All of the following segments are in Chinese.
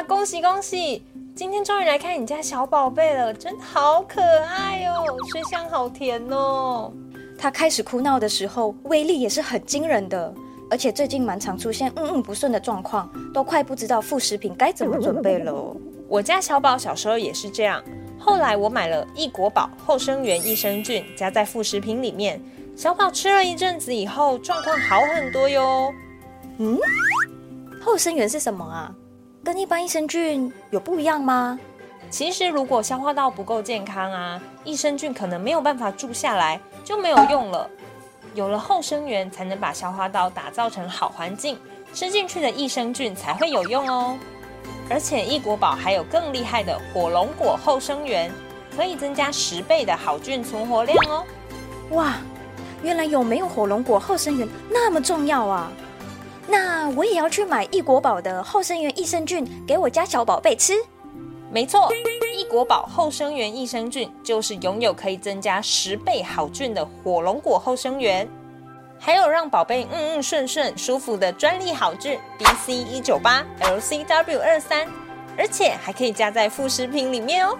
哇，恭喜恭喜！今天终于来看你家小宝贝了，真的好可爱哦，水香好甜哦。他开始哭闹的时候，威力也是很惊人的，而且最近蛮常出现嗯嗯不顺的状况，都快不知道副食品该怎么准备了。我家小宝小时候也是这样，后来我买了益国宝后生元益生菌，加在副食品里面，小宝吃了一阵子以后，状况好很多哟。嗯，后生元是什么啊？跟一般益生菌有不一样吗？其实如果消化道不够健康啊，益生菌可能没有办法住下来，就没有用了。有了后生源，才能把消化道打造成好环境，吃进去的益生菌才会有用哦。而且益国宝还有更厉害的火龙果后生源，可以增加十倍的好菌存活量哦。哇，原来有没有火龙果后生源那么重要啊！那我也要去买益国宝的后生元益生菌给我家小宝贝吃。没错，益国宝后生元益生菌就是拥有可以增加十倍好菌的火龙果后生元，还有让宝贝嗯嗯顺顺舒服的专利好菌 BC 一九八 LCW 二三，而且还可以加在副食品里面哦。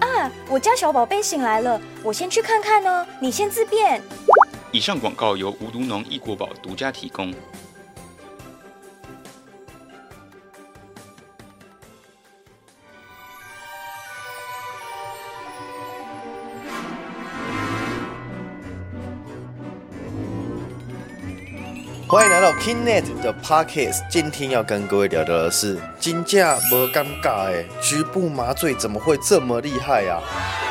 啊，我家小宝贝醒来了，我先去看看哦，你先自便。以上广告由无毒农益国宝独家提供。欢迎来到 KingNet 的 Podcast，今天要跟各位聊聊的是金价不尴尬哎，局部麻醉怎么会这么厉害呀？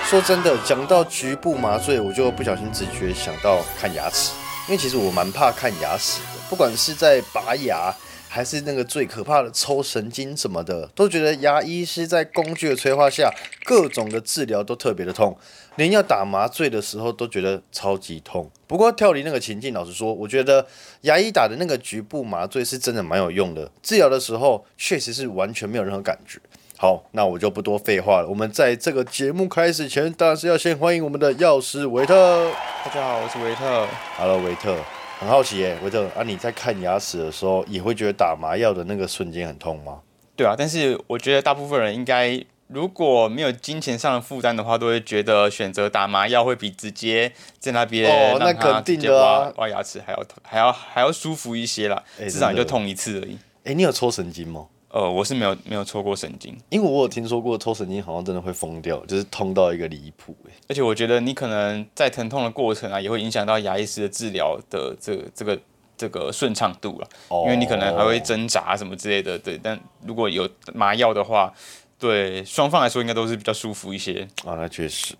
说真的，讲到局部麻醉，我就不小心直觉想到看牙齿，因为其实我蛮怕看牙齿的，不管是在拔牙，还是那个最可怕的抽神经什么的，都觉得牙医是在工具的催化下，各种的治疗都特别的痛。连要打麻醉的时候都觉得超级痛。不过跳离那个情境，老实说，我觉得牙医打的那个局部麻醉是真的蛮有用的。治疗的时候确实是完全没有任何感觉。好，那我就不多废话了。我们在这个节目开始前，当然是要先欢迎我们的药师维特。大家好，我是维特。Hello，维特。很好奇耶，维特啊，你在看牙齿的时候也会觉得打麻药的那个瞬间很痛吗？对啊，但是我觉得大部分人应该。如果没有金钱上的负担的话，都会觉得选择打麻药会比直接在那边哦，那肯定的挖挖牙齿还要还要还要舒服一些啦。至少你就痛一次而已。哎，你有抽神经吗？呃，我是没有没有抽过神经，因为我有听说过抽神经好像真的会疯掉，就是痛到一个离谱。而且我觉得你可能在疼痛的过程啊，也会影响到牙医师的治疗的这这个这个顺畅度了。哦，因为你可能还会挣扎什么之类的。对，但如果有麻药的话。对双方来说，应该都是比较舒服一些啊。那确实，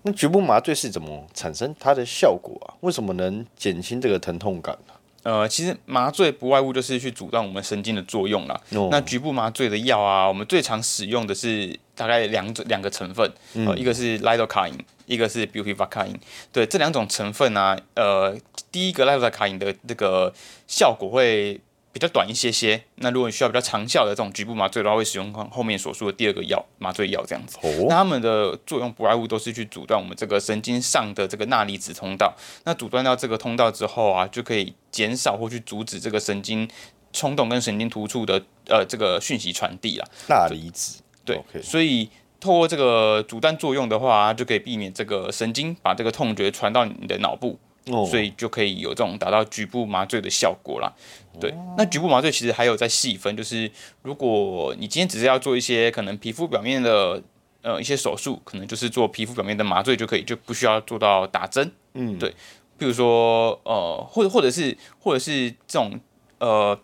那局部麻醉是怎么产生它的效果啊？为什么能减轻这个疼痛感呢？呃，其实麻醉不外乎就是去阻断我们神经的作用啦。那局部麻醉的药啊，我们最常使用的是大概两种两个成分，呃，一个是 lidocaine，一个是 bupivacaine。对，这两种成分啊，呃，第一个 lidocaine 的这个效果会。比较短一些些，那如果你需要比较长效的这种局部麻醉的话，会使用后面所说的第二个药麻醉药这样子。那它们的作用不外乎都是去阻断我们这个神经上的这个钠离子通道。那阻断到这个通道之后啊，就可以减少或去阻止这个神经冲动跟神经突触的呃这个讯息传递了。钠离子对，所以透过这个阻断作用的话，就可以避免这个神经把这个痛觉传到你的脑部。所以就可以有这种达到局部麻醉的效果啦。对，那局部麻醉其实还有在细分，就是如果你今天只是要做一些可能皮肤表面的呃一些手术，可能就是做皮肤表面的麻醉就可以，就不需要做到打针。嗯，对。比如说呃，或者或者是或者是这种呃，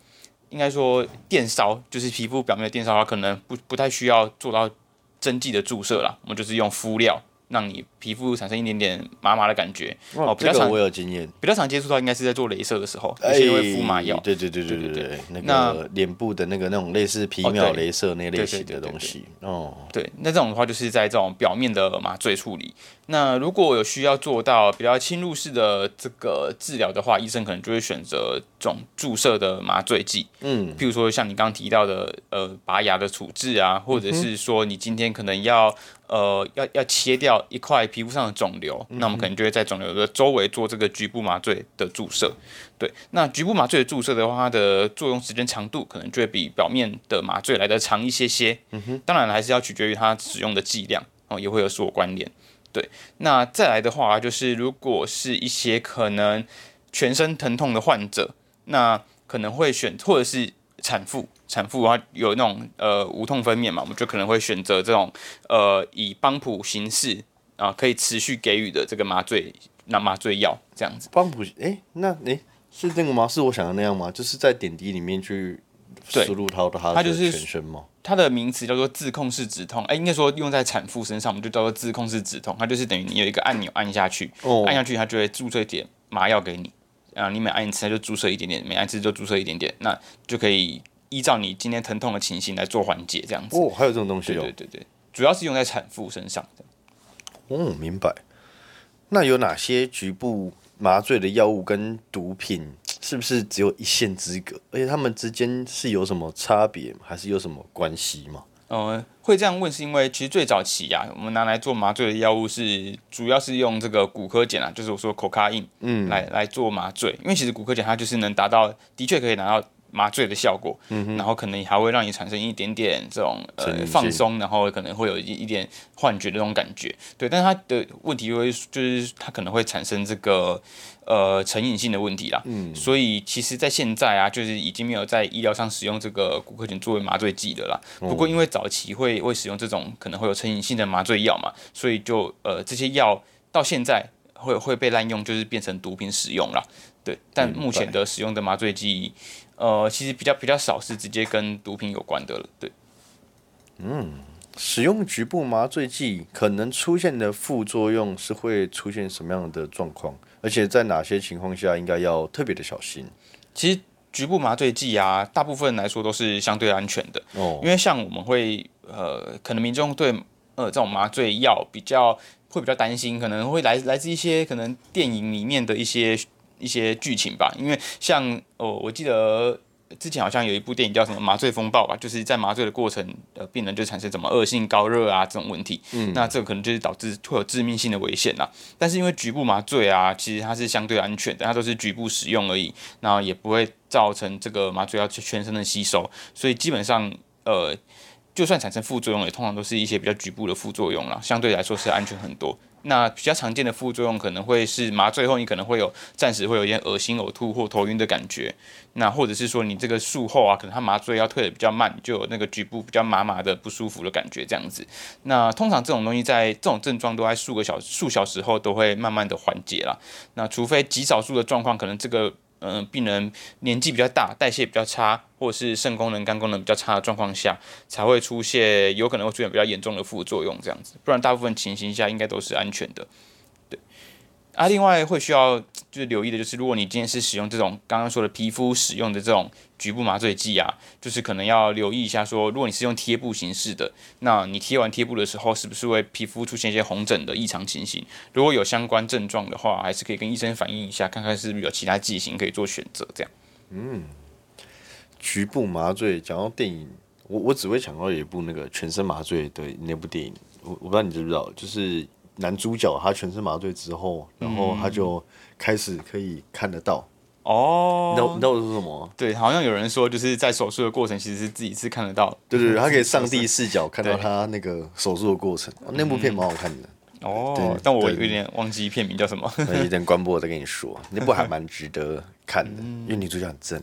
应该说电烧，就是皮肤表面的电烧的话，可能不不太需要做到针剂的注射啦，我们就是用敷料。让你皮肤产生一点点麻麻的感觉。哦，比较常我有经验，比较常接触到应该是在做镭射的时候，有些会敷麻药，对对对对对对，那个脸部的那个那种类似皮秒镭射那类型的东西。哦，对，那这种的话就是在这种表面的麻醉处理。那如果有需要做到比较侵入式的这个治疗的话，医生可能就会选择这种注射的麻醉剂，嗯，譬如说像你刚刚提到的呃拔牙的处置啊，或者是说你今天可能要。呃要要切掉一块皮肤上的肿瘤，那我们可能就会在肿瘤的周围做这个局部麻醉的注射。对，那局部麻醉的注射的话，它的作用时间长度可能就会比表面的麻醉来的长一些些。嗯哼，当然还是要取决于它使用的剂量哦，也会有所关联。对，那再来的话，就是如果是一些可能全身疼痛的患者，那可能会选或者是产妇，产妇的话有那种呃无痛分娩嘛，我们就可能会选择这种呃以邦普形式啊可以持续给予的这个麻醉那麻醉药这样子。邦普，哎，那哎是这个吗？是我想的那样吗？就是在点滴里面去输入它的它就是全身吗？它的名词叫做自控式止痛，哎，应该说用在产妇身上，我们就叫做自控式止痛。它就是等于你有一个按钮按下去，按下去它就会注射一点麻药给你，啊，你每按一次它就注射一点点，每按一次就注射一点点，那就可以依照你今天疼痛的情形来做缓解这样子。哦，还有这种东西哦。对对对，主要是用在产妇身上的。哦，明白。那有哪些局部麻醉的药物跟毒品？是不是只有一线之隔？而且他们之间是有什么差别，还是有什么关系吗？呃，会这样问是因为其实最早期呀，我们拿来做麻醉的药物是主要是用这个骨科碱啊，就是我说口卡因，嗯，来来做麻醉。因为其实骨科碱它就是能达到，的确可以拿到。麻醉的效果，然后可能还会让你产生一点点这种呃放松，然后可能会有一一点幻觉的那种感觉，对。但是它的问题会就是它可能会产生这个呃成瘾性的问题啦，嗯。所以其实，在现在啊，就是已经没有在医疗上使用这个骨科菌作为麻醉剂的啦。不过因为早期会会使用这种可能会有成瘾性的麻醉药嘛，所以就呃这些药到现在会会被滥用，就是变成毒品使用了，对。但目前的使用的麻醉剂。呃，其实比较比较少是直接跟毒品有关的了，对。嗯，使用局部麻醉剂可能出现的副作用是会出现什么样的状况？而且在哪些情况下应该要特别的小心？其实局部麻醉剂啊，大部分来说都是相对安全的哦，因为像我们会呃，可能民众对呃这种麻醉药比较会比较担心，可能会来来自一些可能电影里面的一些。一些剧情吧，因为像哦，我记得之前好像有一部电影叫什么《麻醉风暴》吧，就是在麻醉的过程，呃，病人就产生什么恶性高热啊这种问题，嗯，那这个可能就是导致会有致命性的危险啦。但是因为局部麻醉啊，其实它是相对安全的，它都是局部使用而已，然后也不会造成这个麻醉药全身的吸收，所以基本上呃，就算产生副作用，也通常都是一些比较局部的副作用啦，相对来说是安全很多。那比较常见的副作用可能会是麻醉后你可能会有暂时会有一点恶心、呕吐或头晕的感觉，那或者是说你这个术后啊，可能它麻醉要退的比较慢，就有那个局部比较麻麻的不舒服的感觉这样子。那通常这种东西在这种症状都在数个小数小时后都会慢慢的缓解了。那除非极少数的状况，可能这个。嗯，病人年纪比较大，代谢比较差，或者是肾功能、肝功能比较差的状况下，才会出现有可能会出现比较严重的副作用这样子。不然大部分情形下应该都是安全的。啊，另外会需要就是留意的就是，如果你今天是使用这种刚刚说的皮肤使用的这种局部麻醉剂啊，就是可能要留意一下，说如果你是用贴布形式的，那你贴完贴布的时候，是不是会皮肤出现一些红疹的异常情形？如果有相关症状的话，还是可以跟医生反映一下，看看是不是有其他剂型可以做选择。这样。嗯，局部麻醉讲到电影，我我只会想到有一部那个全身麻醉的那部电影，我我不知道你知不知道，就是男主角他全身麻醉之后，然后他就开始可以看得到。哦，你知道你知道我说什么？对，好像有人说，就是在手术的过程，其实是自己是看得到。对对对，他可以上帝视角看到他那个手术的过程。那部片蛮好看的。哦，但我有点忘记片名叫什么。有点关播，我再跟你说，那部还蛮值得看的，因为女主角很正。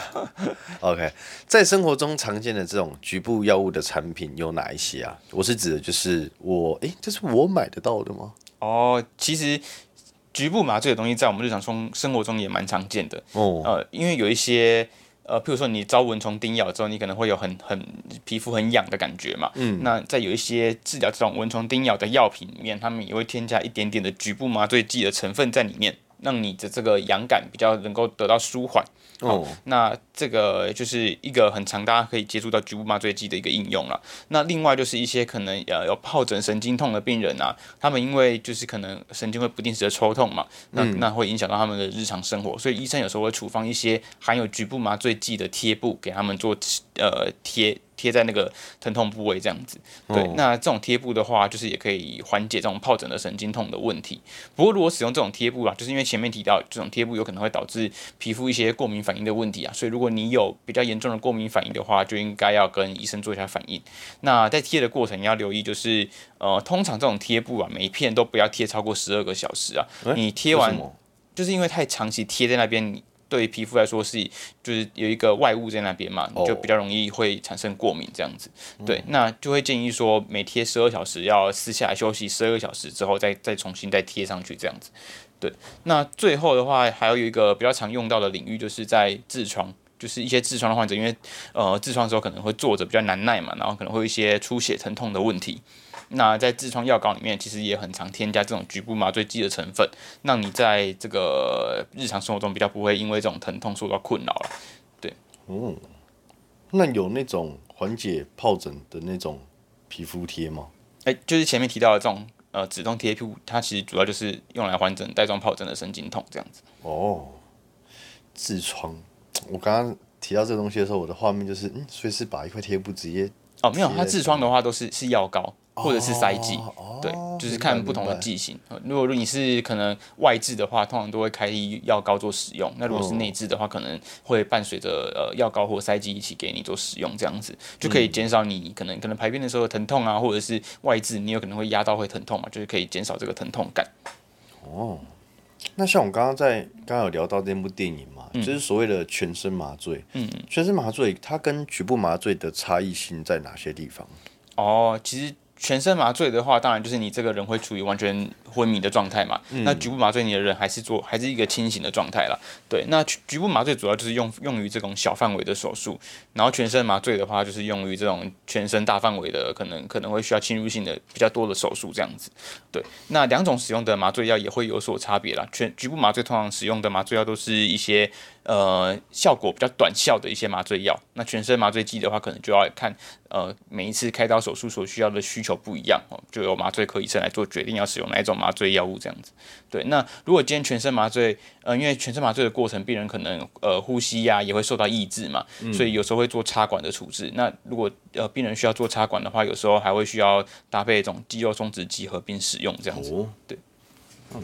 OK，在生活中常见的这种局部药物的产品有哪一些啊？我是指的就是我，哎，这是我买得到的吗？哦，其实。局部麻醉的东西在我们日常中生活中也蛮常见的哦，呃，因为有一些呃，譬如说你遭蚊虫叮咬之后，你可能会有很很皮肤很痒的感觉嘛，嗯，那在有一些治疗这种蚊虫叮咬的药品里面，他们也会添加一点点的局部麻醉剂的成分在里面。让你的这个痒感比较能够得到舒缓哦，那这个就是一个很常大家可以接触到局部麻醉剂的一个应用了。那另外就是一些可能呃有疱疹神经痛的病人啊，他们因为就是可能神经会不定时的抽痛嘛，那那会影响到他们的日常生活，所以医生有时候会处方一些含有局部麻醉剂的贴布给他们做呃贴。贴在那个疼痛部位这样子。对，那这种贴布的话，就是也可以缓解这种疱疹的神经痛的问题。不过如果使用这种贴布啊，就是因为前面提到这种贴布有可能会导致皮肤一些过敏反应的问题啊，所以如果你有比较严重的过敏反应的话，就应该要跟医生做一下反应。那在贴的过程要留意，就是呃，通常这种贴布啊，每一片都不要贴超过十二个小时啊。你贴完，就是因为太长期贴在那边。对皮肤来说是，就是有一个外物在那边嘛，就比较容易会产生过敏这样子。对，那就会建议说每贴十二小时要撕下来休息十二个小时之后再再重新再贴上去这样子。对，那最后的话还有一个比较常用到的领域就是在痔疮，就是一些痔疮的患者，因为呃痔疮的时候可能会坐着比较难耐嘛，然后可能会有一些出血疼痛的问题。那在痔疮药膏里面，其实也很常添加这种局部麻醉剂的成分，让你在这个日常生活中比较不会因为这种疼痛受到困扰了。对，嗯，那有那种缓解疱疹的那种皮肤贴吗？哎，就是前面提到的这种呃止痛贴布，它其实主要就是用来缓解带状疱疹的神经痛这样子。哦，痔疮，我刚刚提到这个东西的时候，我的画面就是，嗯，所以是把一块贴布直接哦，没有，它痔疮的话都是是药膏。或者是塞剂，对，就是看不同的剂型。如果你是可能外痔的话，通常都会开药膏做使用。那如果是内痔的话，可能会伴随着呃药膏或塞剂一起给你做使用，这样子就可以减少你可能可能排便的时候疼痛啊，或者是外痔你有可能会压到会疼痛嘛，就是可以减少这个疼痛感。哦，那像我刚刚在刚刚有聊到那部电影嘛，就是所谓的全身麻醉。嗯嗯，全身麻醉它跟局部麻醉的差异性在哪些地方？哦，其实。全身麻醉的话，当然就是你这个人会处于完全昏迷的状态嘛。那局部麻醉，你的人还是做还是一个清醒的状态了。对，那局部麻醉主要就是用用于这种小范围的手术，然后全身麻醉的话，就是用于这种全身大范围的，可能可能会需要侵入性的比较多的手术这样子。对，那两种使用的麻醉药也会有所差别啦。全局部麻醉通常使用的麻醉药都是一些。呃，效果比较短效的一些麻醉药，那全身麻醉剂的话，可能就要看呃每一次开刀手术所需要的需求不一样哦，就由麻醉科医生来做决定要使用哪一种麻醉药物这样子。对，那如果今天全身麻醉，呃，因为全身麻醉的过程，病人可能呃呼吸呀也会受到抑制嘛，所以有时候会做插管的处置。那如果呃病人需要做插管的话，有时候还会需要搭配一种肌肉松弛剂合并使用这样子。对，嗯，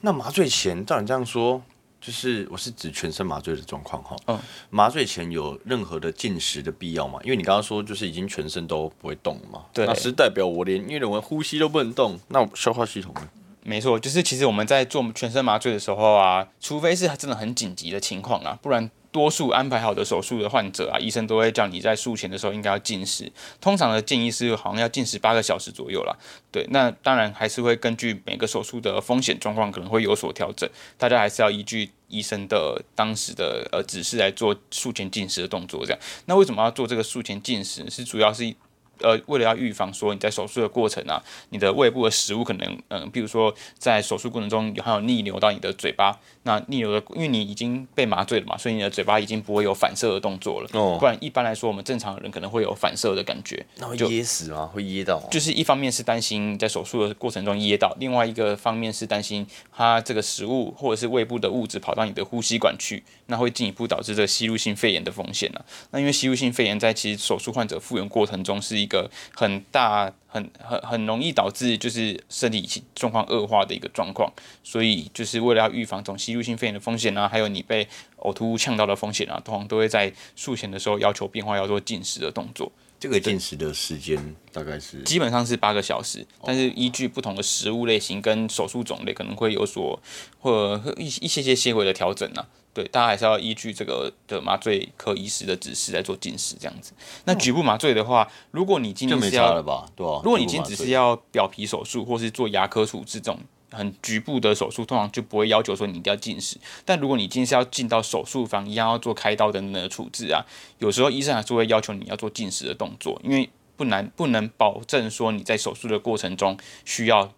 那麻醉前，照你这样说。就是我是指全身麻醉的状况哈，嗯，麻醉前有任何的进食的必要吗？因为你刚刚说就是已经全身都不会动了嘛，对，那是代表我连因为我呼吸都不能动，那消化系统呢？没错，就是其实我们在做全身麻醉的时候啊，除非是真的很紧急的情况啊，不然。多数安排好的手术的患者啊，医生都会叫你在术前的时候应该要进食。通常的建议是好像要进食八个小时左右啦。对，那当然还是会根据每个手术的风险状况可能会有所调整。大家还是要依据医生的当时的呃指示来做术前进食的动作。这样，那为什么要做这个术前进食？是主要是。呃，为了要预防说你在手术的过程啊，你的胃部的食物可能，嗯，比如说在手术过程中有还有逆流到你的嘴巴，那逆流的，因为你已经被麻醉了嘛，所以你的嘴巴已经不会有反射的动作了。哦。不然一般来说，我们正常人可能会有反射的感觉。那会噎死吗？会噎到？就是一方面是担心在手术的过程中噎到，另外一个方面是担心它这个食物或者是胃部的物质跑到你的呼吸管去，那会进一步导致这个吸入性肺炎的风险了。那因为吸入性肺炎在其实手术患者复原过程中是一个很大很很很容易导致就是身体状况恶化的一个状况，所以就是为了要预防这种吸入性肺炎的风险啊，还有你被呕吐物呛到的风险啊，通常都会在术前的时候要求变化要做进食的动作。这个进食的时间大概是基本上是八个小时，但是依据不同的食物类型跟手术种类，可能会有所或一一些些些微的调整啊。对，大家还是要依据这个的麻醉科医师的指示来做进食这样子。那局部麻醉的话，如果你今天是要，对如果你今天只是要表皮手术或是做牙科处置这种很局部的手术，通常就不会要求说你一定要进食。但如果你今天是要进到手术房一样要做开刀等等的处置啊，有时候医生还是会要求你要做进食的动作，因为不难不能保证说你在手术的过程中需要。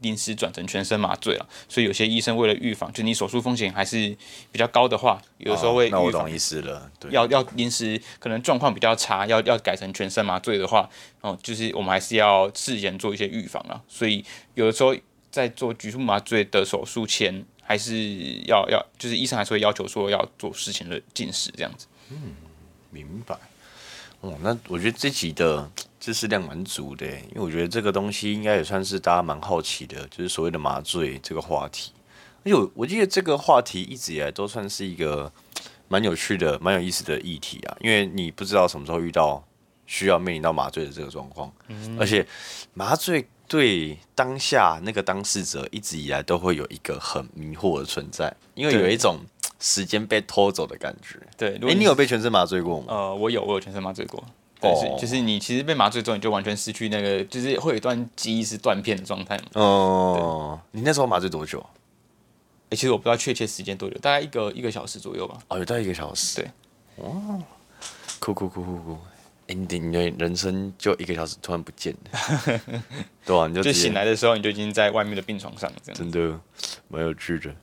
临时转成全身麻醉了，所以有些医生为了预防，就你手术风险还是比较高的话，有的时候会那我懂意思了。对要要临时可能状况比较差，要要改成全身麻醉的话，哦，就是我们还是要事先做一些预防啊。所以有的时候在做局部麻醉的手术前，还是要要就是医生还是会要求说要做事前的进食这样子。嗯，明白。哦，那我觉得这集的知识量蛮足的，因为我觉得这个东西应该也算是大家蛮好奇的，就是所谓的麻醉这个话题。而且我我记得这个话题一直以来都算是一个蛮有趣的、蛮有意思的议题啊，因为你不知道什么时候遇到需要面临到麻醉的这个状况，而且麻醉对当下那个当事者一直以来都会有一个很迷惑的存在，因为有一种时间被偷走的感觉。对，哎、你有被全身麻醉过吗？呃，我有，我有全身麻醉过。对，是哦就是你其实被麻醉之后，你就完全失去那个，就是会有一段记忆是断片的状态嘛。哦，你那时候麻醉多久？哎、其实我不知道确切时间多久，大概一个一个小时左右吧。哦，有到一个小时。对，酷酷酷酷酷。哎、你的你的人生就一个小时突然不见了，对啊，你就就醒来的时候，你就已经在外面的病床上这样。真的蛮有趣的。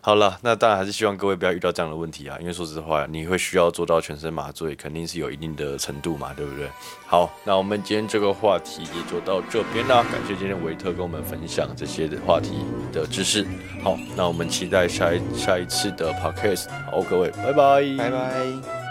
好了，那当然还是希望各位不要遇到这样的问题啊，因为说实话，你会需要做到全身麻醉，肯定是有一定的程度嘛，对不对？好，那我们今天这个话题也就到这边啦，感谢今天维特跟我们分享这些的话题的知识。好，那我们期待下一下一次的 podcast。好，各位，拜拜，拜拜。